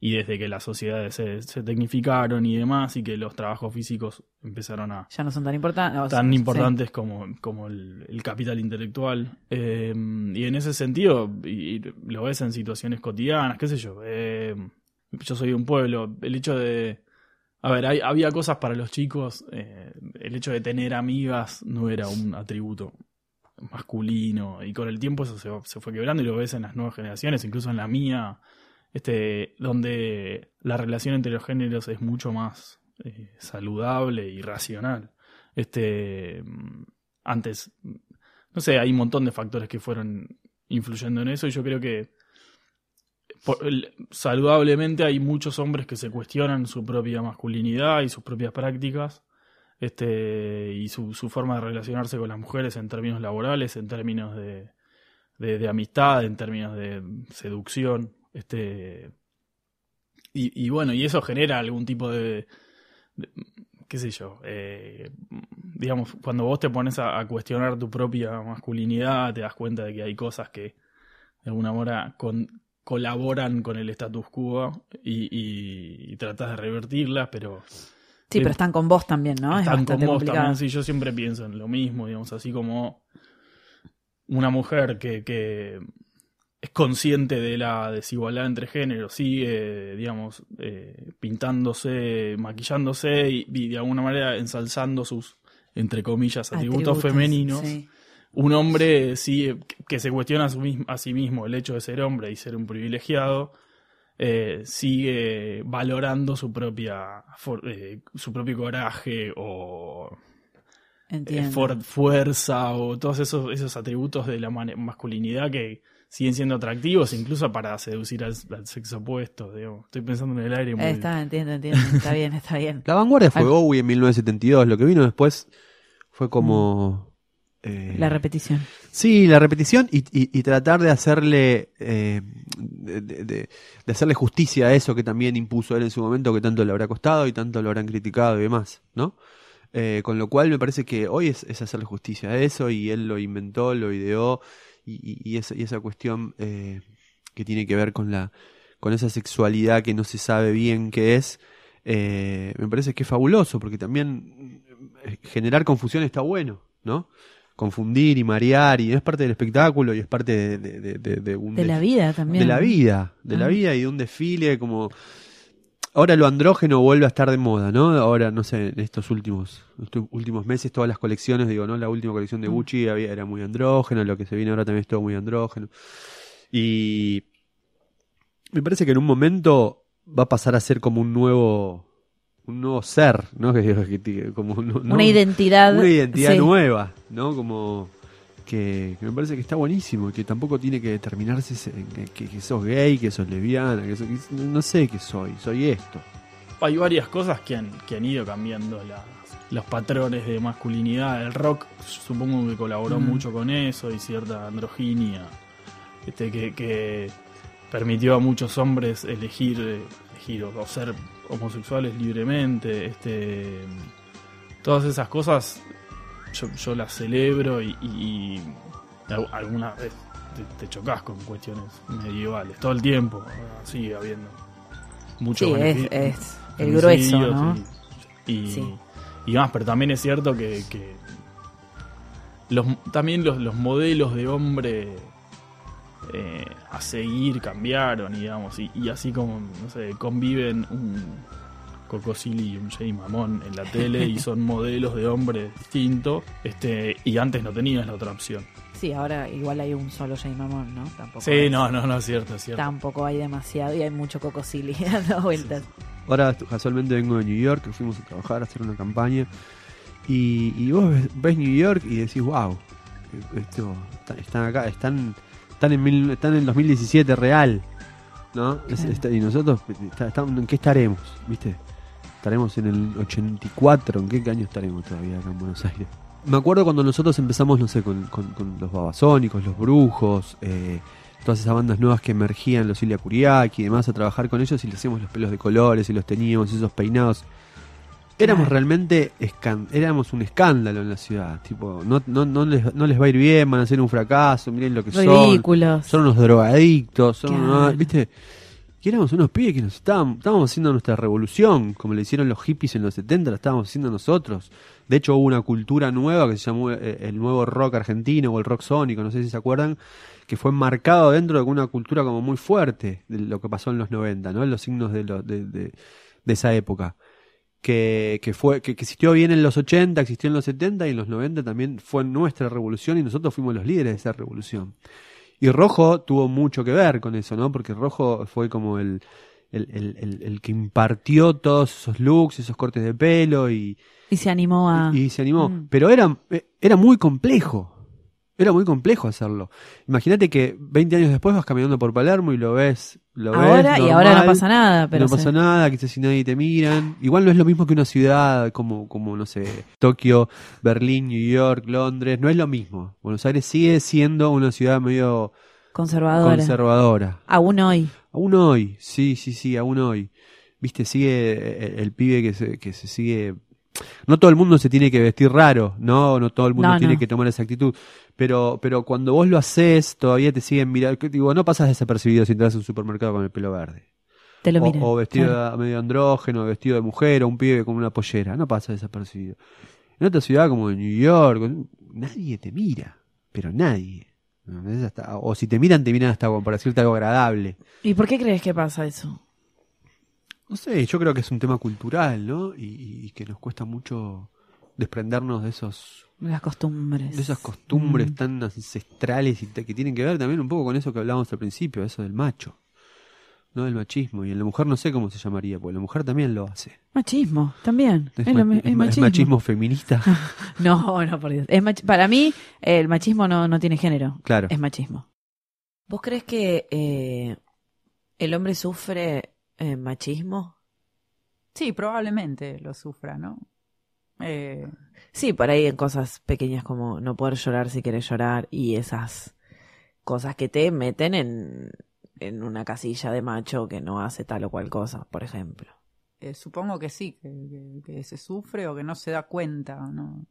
Speaker 7: y desde que las sociedades se, se tecnificaron y demás, y que los trabajos físicos empezaron a,
Speaker 3: Ya no son tan importantes.
Speaker 7: tan importantes como, como el, el capital intelectual. Eh, y en ese sentido, y, y lo ves en situaciones cotidianas, qué sé yo. eh, yo soy de un pueblo, el hecho de... A ver, hay- había cosas para los chicos, eh, el hecho de tener amigas no era un atributo masculino y con el tiempo eso se, fue quebrando y lo ves en las nuevas generaciones, incluso en la mía, este, donde la relación entre los géneros es mucho más eh, saludable y racional. Este, mm, antes, mm, no sé, hay un montón de factores que fueron influyendo en eso y yo creo que saludablemente hay muchos hombres que se cuestionan su propia masculinidad y sus propias prácticas este y su, su forma de relacionarse con las mujeres en términos laborales, en términos de, de, amistad, en términos de seducción, este y, y bueno, y eso genera algún tipo de, qué sé yo, eh, digamos, cuando vos te pones a, a cuestionar tu propia masculinidad, te das cuenta de que hay cosas que de alguna manera con- colaboran con el status quo y, y, y tratas de revertirlas, pero
Speaker 3: Sí, pero están con vos también, ¿no? es
Speaker 7: están
Speaker 3: bastante
Speaker 7: con vos
Speaker 3: complicado.
Speaker 7: también. Sí, yo siempre pienso en lo mismo, digamos, así como una mujer que, que es consciente de la desigualdad entre géneros, sigue, digamos, eh, pintándose, maquillándose y, y de alguna manera ensalzando sus, entre comillas, atributos, femeninos.
Speaker 3: sí.
Speaker 7: Un hombre sí que- se cuestiona a, su a sí mismo el hecho de ser hombre y ser un privilegiado, eh, sigue valorando su propia for- eh, su propio coraje o eh, for- fuerza o todos esos, esos atributos de la masculinidad que siguen siendo atractivos incluso para seducir al, al sexo opuesto. digamos. Estoy pensando en el aire muy...
Speaker 3: Está, entiendo, entiendo. Está bien, está bien.
Speaker 9: La vanguardia fue Bowie en 1972. Lo que vino después fue como. Eh,
Speaker 3: La repetición.
Speaker 9: Sí, la repetición y, y- y tratar de hacerle eh, de, de- de- de hacerle justicia a eso que también impuso él en su momento, que tanto le habrá costado y tanto lo habrán criticado y demás, ¿no? Eh, con lo cual me parece que hoy es, es hacerle justicia a eso y él lo inventó, lo ideó y, y- esa, y esa cuestión eh, que tiene que ver con la con esa sexualidad que no se sabe bien qué es, me parece que es fabuloso porque también generar confusión está bueno, ¿no? Confundir y marear y es parte del espectáculo y es parte de, de- de- un
Speaker 3: la vida también.
Speaker 9: de la vida de la
Speaker 3: Ah.
Speaker 9: vida y de un desfile como ahora lo andrógeno vuelve a estar de moda no ahora no sé en estos últimos estos últimos meses todas las colecciones digo no la última colección de
Speaker 3: Mm.
Speaker 9: Gucci había, era muy andrógeno lo que se viene ahora también es todo muy andrógeno y me parece que en un momento va a pasar a ser como un nuevo un nuevo un no <laughs> Que- que- como un- no-
Speaker 3: Una identidad.
Speaker 9: una identidad
Speaker 3: sí.
Speaker 9: nueva, ¿no? Como que, que me parece que está buenísimo y que tampoco tiene que determinarse que, que- que sos gay, que sos lesbiana, que, sos- que no sé qué soy, soy esto.
Speaker 7: Hay varias cosas que han, que han ido cambiando los patrones de masculinidad. El rock supongo que colaboró
Speaker 5: Mm.
Speaker 7: mucho con eso y cierta androginia este, que, que permitió a muchos hombres elegir, eh, elegir o ser homosexuales libremente. Este, todas esas cosas yo, yo las celebro y, y- y al- alguna vez te, te chocas con cuestiones medievales. Todo el tiempo sigue habiendo mucho
Speaker 3: Sí, es, el grueso, ¿no?
Speaker 7: Y, y,
Speaker 3: Sí.
Speaker 7: y más, pero también es cierto que, que los, también los, los modelos de hombre eh, a seguir cambiaron, digamos, y, y así como, no sé, conviven un Cocosili y un Jay Mamón en la tele y son <laughs> modelos de hombre distintos, este, y antes no tenías la otra opción.
Speaker 3: Sí, ahora igual hay un solo Jay Mamón, ¿no? Tampoco
Speaker 7: Sí,
Speaker 3: es-
Speaker 7: no, no, no, es cierto, es cierto.
Speaker 3: Tampoco hay demasiado y hay mucho cocosili <laughs> dando vueltas.
Speaker 9: Ahora casualmente vengo de New York, que fuimos a trabajar, a hacer una campaña. Y, y vos ves, ves New York y decís, wow, esto, está- están acá, están, están, en, mil- están en el 2017 real. ¿no? Es- está- y nosotros, está- ¿en qué estaremos? ¿Viste? ¿Estaremos en el 84? ¿En qué año estaremos todavía acá en Buenos Aires? Me acuerdo cuando nosotros empezamos, no sé, con, con- con los babasónicos, los brujos, eh, todas esas bandas nuevas que emergían, los Ilia Kuriaki y demás, a trabajar con ellos y les hacíamos los pelos de colores y los teníamos, esos peinados. Éramos realmente éramos un escándalo en la ciudad. Tipo, no, no, no, les, no les va a ir bien, van a ser un fracaso, miren lo que son.
Speaker 3: Ridículos.
Speaker 9: Son unos drogadictos, son
Speaker 3: Claro.
Speaker 9: unos- ¿viste? Que éramos unos pibes que nos estábamos, estábamos haciendo nuestra revolución, como le hicieron los hippies en los 70, la estábamos haciendo nosotros. De hecho, hubo una cultura nueva que se llamó eh, el nuevo rock argentino o el rock sónico, no sé si se acuerdan, que fue marcado dentro de una cultura como muy fuerte de lo que pasó en los 90, ¿no? Los signos de, lo- de, de- de esa época. Que, que fue que, que existió bien en los 80, existió en los 70 y en los 90 también fue nuestra revolución y nosotros fuimos los líderes de esa revolución. Y Rojo tuvo mucho que ver con eso, ¿no? Porque Rojo fue como el, el, el- que impartió todos esos looks, esos cortes de pelo y,
Speaker 3: Y se animó a...
Speaker 9: y, y se animó.
Speaker 3: Mm.
Speaker 9: Pero era, era muy complejo. Era muy complejo hacerlo. Imagínate que 20 años después vas caminando por Palermo y lo ves. Lo
Speaker 3: ahora
Speaker 9: ves
Speaker 3: y ahora no pasa nada, pero
Speaker 9: no pasa nada, quizás si nadie te miran. Igual no es lo mismo que una ciudad como, como no sé, Tokio, Berlín, New York, Londres. No es lo mismo. Buenos Aires sigue siendo una ciudad medio
Speaker 3: conservadora.
Speaker 9: conservadora.
Speaker 3: Aún hoy.
Speaker 9: Aún hoy, sí, sí, sí, aún hoy. Viste, sigue el, el pibe que se, que se sigue... No todo el mundo se tiene que vestir raro, no, no todo el mundo
Speaker 3: No,
Speaker 9: tiene
Speaker 3: no.
Speaker 9: que tomar esa actitud. Pero, pero cuando vos lo haces, todavía te siguen mirando. Digo, no pasas desapercibido si entras a un supermercado con el pelo verde.
Speaker 3: Te lo
Speaker 9: O,
Speaker 3: miran.
Speaker 9: o vestido
Speaker 3: claro.
Speaker 9: de- medio andrógeno, vestido de mujer, o un pibe con una pollera. No pasa desapercibido. En otra ciudad como en New York, nadie te mira. Pero nadie. O si te miran, te miran hasta para decirte algo agradable.
Speaker 3: ¿Y por qué crees que pasa eso?
Speaker 9: No sé, yo creo que es un tema cultural, ¿no? Y, y que nos cuesta mucho desprendernos de esos
Speaker 3: Las costumbres.
Speaker 9: de esas costumbres
Speaker 3: Mm.
Speaker 9: tan ancestrales y te- que tienen que ver también un poco con eso que hablábamos al principio, eso del macho, ¿no? Del machismo. Y en la mujer no sé cómo se llamaría, porque la mujer también lo hace.
Speaker 3: Machismo, también.
Speaker 9: Es,
Speaker 3: Es,
Speaker 9: ma- es
Speaker 3: es
Speaker 9: ma- es
Speaker 3: machismo.
Speaker 9: machismo feminista. <laughs>
Speaker 3: No, no, por Dios. Es mach- Para mí, el machismo no, no tiene género.
Speaker 9: Claro.
Speaker 3: Es machismo. ¿Vos crees que eh, el hombre sufre eh, machismo?
Speaker 5: Sí, probablemente lo sufra, ¿no? Eh,
Speaker 3: Sí, por ahí en cosas pequeñas como no poder llorar si quieres llorar y esas cosas que te meten en, en una casilla de macho que no hace tal o cual cosa, por ejemplo.
Speaker 5: eh, supongo que sí, que, que- que se sufre o que no se da cuenta, ¿no?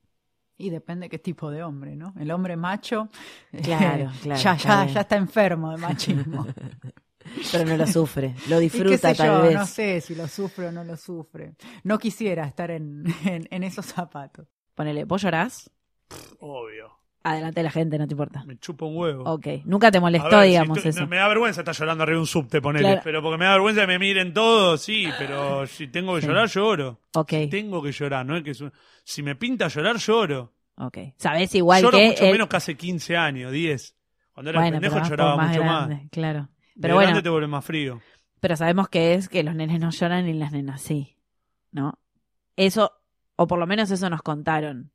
Speaker 5: Y depende qué tipo de hombre, ¿no? El hombre macho <laughs> eh,
Speaker 3: Claro,
Speaker 5: ya, ya, ya está enfermo de machismo. <laughs>
Speaker 3: Pero no lo sufre, lo <laughs>
Speaker 5: Y qué
Speaker 3: disfruta
Speaker 5: sé
Speaker 3: tal
Speaker 5: yo,
Speaker 3: vez.
Speaker 5: no sé si lo sufre o no lo sufre. No quisiera estar en, <laughs> en, en esos zapatos.
Speaker 3: Ponele, ¿vos llorás?
Speaker 8: Obvio.
Speaker 3: Adelante la gente, no te importa.
Speaker 8: Me chupa un huevo.
Speaker 3: Ok, nunca te
Speaker 8: A
Speaker 3: molestó,
Speaker 8: ver, si
Speaker 3: digamos,
Speaker 8: tú-
Speaker 3: eso.
Speaker 8: Me da vergüenza estar llorando arriba de un subte, ponele.
Speaker 3: Claro.
Speaker 8: Pero porque me da vergüenza que me miren todos, sí. Pero si tengo que
Speaker 3: Sí.
Speaker 8: llorar, lloro.
Speaker 3: Ok,
Speaker 8: Tengo que llorar, ¿no? Es que es un- si me pinta llorar, lloro.
Speaker 3: ok. Sabés igual
Speaker 8: lloro
Speaker 3: que...
Speaker 8: mucho
Speaker 3: el-
Speaker 8: menos que hace 15 años, 10. Cuando era
Speaker 3: bueno,
Speaker 8: pendejo
Speaker 3: pero vas por
Speaker 8: lloraba
Speaker 3: más
Speaker 8: mucho
Speaker 3: grande,
Speaker 8: más.
Speaker 3: claro.
Speaker 8: De
Speaker 3: Pero bueno,
Speaker 8: grande te vuelve más frío.
Speaker 3: pero sabemos que es que los nenes no lloran y las nenas sí, ¿no? Eso, o por lo menos eso nos contaron.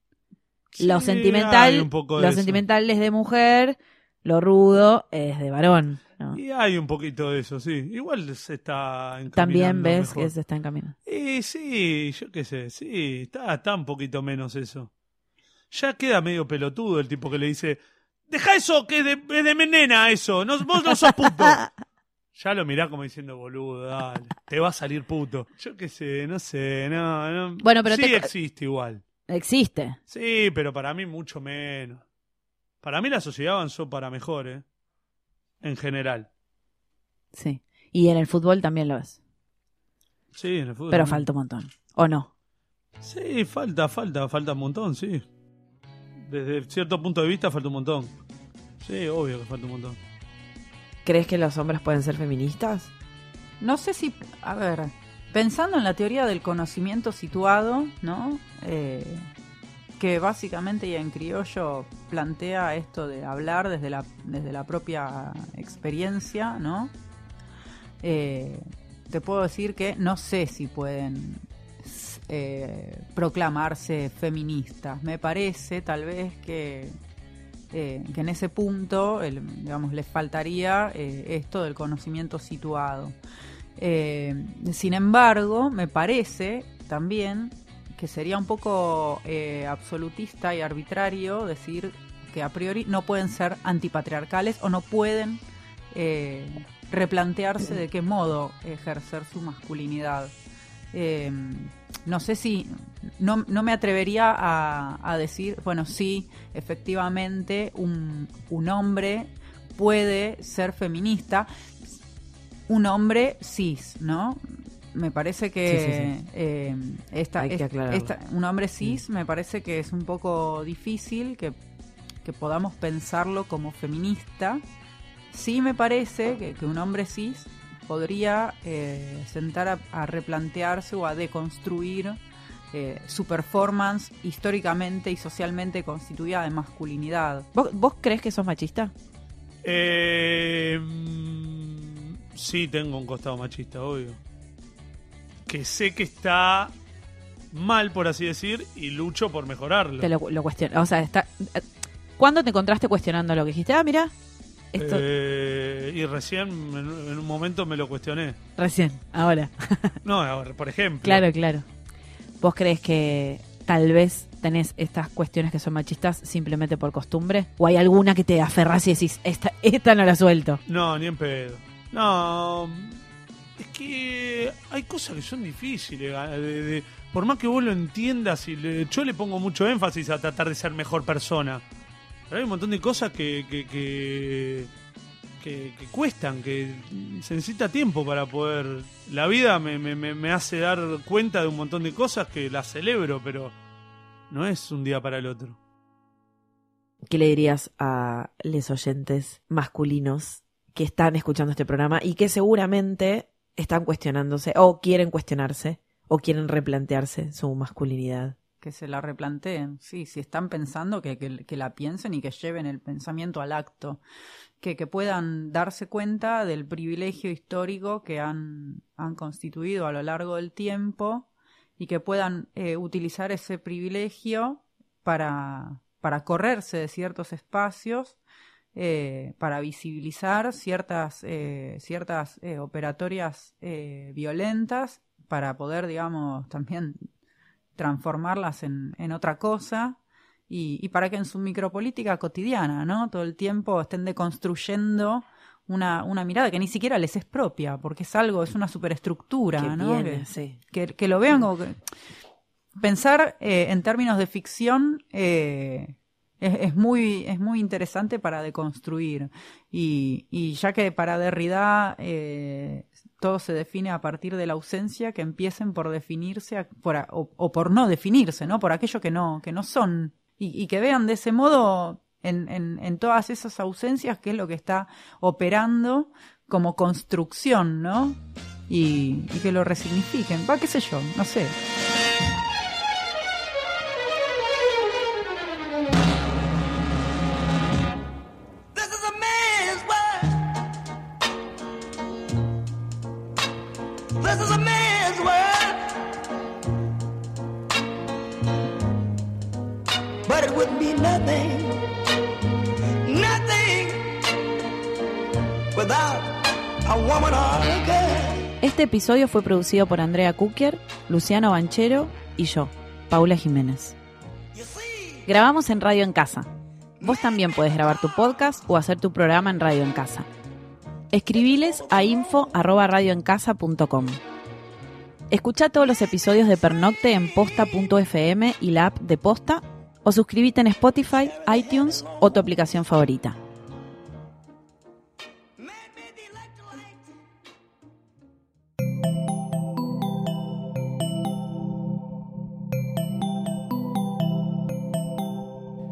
Speaker 3: lo sentimental,
Speaker 8: hay un poco de
Speaker 3: lo
Speaker 8: eso.
Speaker 3: sentimental es de mujer, lo rudo es de varón. ¿no?
Speaker 8: Y hay un poquito de eso, sí. Igual se está encaminando
Speaker 3: También ves
Speaker 8: mejor.
Speaker 3: que se está encaminando.
Speaker 8: Y sí, yo qué sé, sí, está, está un poquito menos eso. Ya queda medio pelotudo el tipo que le dice, deja eso, que es de, es de nena eso, no, vos no sos puto. <laughs> ya lo mirá como diciendo, boludo, dale, te va a salir puto. Yo qué sé, no sé, no, no.
Speaker 3: Bueno, pero
Speaker 8: sí
Speaker 3: te-
Speaker 8: existe igual.
Speaker 3: Existe.
Speaker 8: Sí, pero para mí mucho menos. Para mí la sociedad avanzó para mejor, ¿eh? En general.
Speaker 3: Sí. Y en el fútbol también lo es.
Speaker 8: Sí, en el fútbol.
Speaker 3: Pero
Speaker 8: también.
Speaker 3: falta un montón. ¿O no?
Speaker 8: Sí, falta, falta, falta un montón, sí. Desde cierto punto de vista falta un montón. Sí, obvio que falta un montón.
Speaker 3: ¿Crees que los hombres pueden ser feministas?
Speaker 5: No sé si, a ver, pensando en la teoría del conocimiento situado, ¿no? Eh, que básicamente y en criollo plantea esto de hablar desde la, desde la propia experiencia, ¿no? Eh, te puedo decir que no sé si pueden eh, proclamarse feministas. Me parece tal vez que, eh, que en ese punto, el- digamos, les faltaría eh, esto del conocimiento situado. Sin embargo, me parece también que sería un poco absolutista y arbitrario decir que a priori no pueden ser antipatriarcales o no pueden replantearse de qué modo ejercer su masculinidad. No sé si, no, no me atrevería a, a decir, bueno, sí, efectivamente, un, un hombre puede ser feminista, un hombre cis, ¿no? Me parece que
Speaker 3: Sí, sí, sí.
Speaker 5: eh, esta,
Speaker 3: Hay que
Speaker 5: esta- un hombre cis me parece que es un poco difícil que, que podamos pensarlo como feminista. Sí me parece que, que un hombre cis podría eh, sentar a, a replantearse o a deconstruir eh, su performance históricamente y socialmente constituida de masculinidad.
Speaker 3: ¿Vos, vos crees que sos machista?
Speaker 8: Eh, sí, tengo un costado machista, obvio. Que sé que está mal, por así decir, y lucho por mejorarlo.
Speaker 3: Te lo, lo cuestiono. O sea, está, ¿cuándo te encontraste cuestionando lo que dijiste? Ah, mira, esto
Speaker 8: Eh, y recién, en, en un momento, me lo cuestioné.
Speaker 3: recién, ahora. <laughs>
Speaker 8: No, ahora, por ejemplo.
Speaker 3: Claro, claro. ¿Vos crees que tal vez tenés estas cuestiones que son machistas simplemente por costumbre? ¿O hay alguna que te aferras y decís, esta, esta no la suelto?
Speaker 8: No, ni en pedo. No, es que hay cosas que son difíciles. ah, de- de- por más que vos lo entiendas, y le- yo le pongo mucho énfasis a tratar de ser mejor persona. Hay un montón de cosas que, que, que, cuestan, que se necesita tiempo para poder... La vida me- me hace dar cuenta de un montón de cosas que las celebro, pero no es un día para el otro.
Speaker 3: ¿Qué le dirías a los oyentes masculinos que están escuchando este programa y que seguramente están cuestionándose o quieren cuestionarse o quieren replantearse su masculinidad?
Speaker 5: Que se la replanteen, sí, si están pensando que, que- la piensen y que lleven el pensamiento al acto, que, que puedan darse cuenta del privilegio histórico que han, han constituido a lo largo del tiempo y que puedan eh, utilizar ese privilegio para, para correrse de ciertos espacios, eh, para visibilizar ciertas, eh, ciertas eh, operatorias violentas, para poder, digamos, también transformarlas en, en otra cosa y, y para que en su micropolítica cotidiana, ¿no? Todo el tiempo estén deconstruyendo una, una mirada que ni siquiera les es propia, porque es algo, es una superestructura,
Speaker 3: Que
Speaker 5: ¿no?
Speaker 3: viene,
Speaker 5: Que-
Speaker 3: sí.
Speaker 5: que, que lo vean como que... Pensar eh, en términos de ficción eh, es, muy, es muy interesante para deconstruir. Y, y ya que para Derrida eh, todo se define a partir de la ausencia, que empiecen por definirse por o por no definirse, ¿no? Por aquello que no, que no son. Y, y que vean de ese modo en, en, en todas esas ausencias qué es lo que está operando como construcción, ¿no? Y, y que lo resignifiquen. Va, qué sé yo, no sé.
Speaker 3: Este episodio fue producido por Andrea Kukier, Luciano Banchero y yo, Paula Jiménez. Grabamos en Radio en Casa. Vos también puedes grabar tu podcast o hacer tu programa en Radio en Casa. Escribiles a info@radioencasa.com. Escucha todos los episodios de Pernocte en posta.fm y la app de Posta o suscríbete en Spotify, iTunes o tu aplicación favorita.